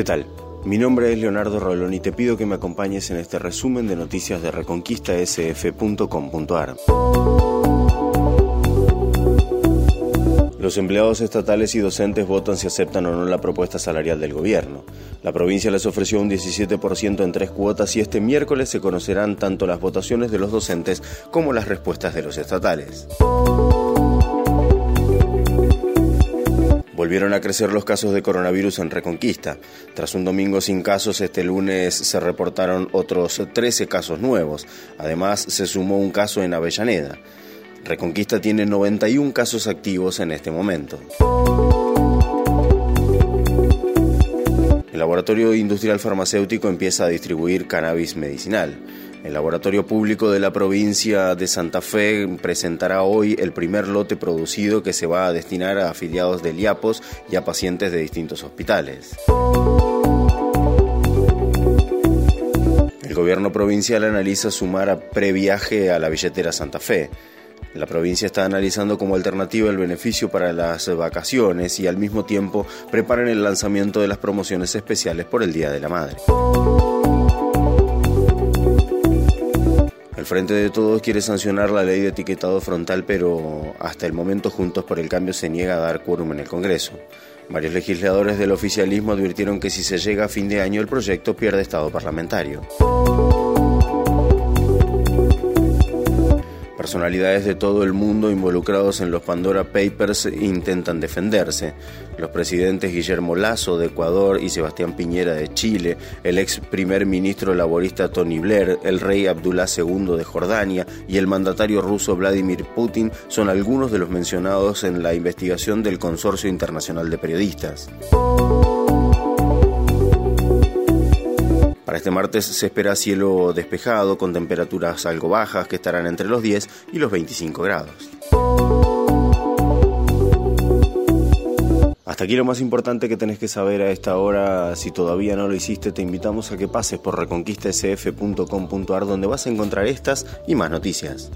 ¿Qué tal? Mi nombre es Leonardo Rolón y te pido que me acompañes en este resumen de noticias de reconquistasf.com.ar. Los empleados estatales y docentes votan si aceptan o no la propuesta salarial del gobierno. La provincia les ofreció un 17% en tres cuotas y este miércoles se conocerán tanto las votaciones de los docentes como las respuestas de los estatales. Volvieron a crecer los casos de coronavirus en Reconquista. Tras un domingo sin casos, este lunes se reportaron otros 13 casos nuevos. Además, se sumó un caso en Avellaneda. Reconquista tiene 91 casos activos en este momento. El Laboratorio Industrial Farmacéutico empieza a distribuir cannabis medicinal. El laboratorio público de la provincia de Santa Fe presentará hoy el primer lote producido que se va a destinar a afiliados de IAPOS y a pacientes de distintos hospitales. El gobierno provincial analiza sumar a previaje a la billetera Santa Fe. La provincia está analizando como alternativa el beneficio para las vacaciones y al mismo tiempo preparan el lanzamiento de las promociones especiales por el Día de la Madre. El Frente de Todos quiere sancionar la ley de etiquetado frontal, pero hasta el momento Juntos por el Cambio se niega a dar quórum en el Congreso. Varios legisladores del oficialismo advirtieron que si se llega a fin de año el proyecto pierde estado parlamentario. Personalidades de todo el mundo involucrados en los Pandora Papers intentan defenderse. Los presidentes Guillermo Lazo de Ecuador y Sebastián Piñera de Chile, el ex primer ministro laborista Tony Blair, el rey Abdullah II de Jordania y el mandatario ruso Vladimir Putin son algunos de los mencionados en la investigación del Consorcio Internacional de Periodistas. Para este martes se espera cielo despejado con temperaturas algo bajas que estarán entre los 10 y los 25 grados. Hasta aquí lo más importante que tenés que saber a esta hora. Si todavía no lo hiciste, te invitamos a que pases por reconquistasf.com.ar donde vas a encontrar estas y más noticias.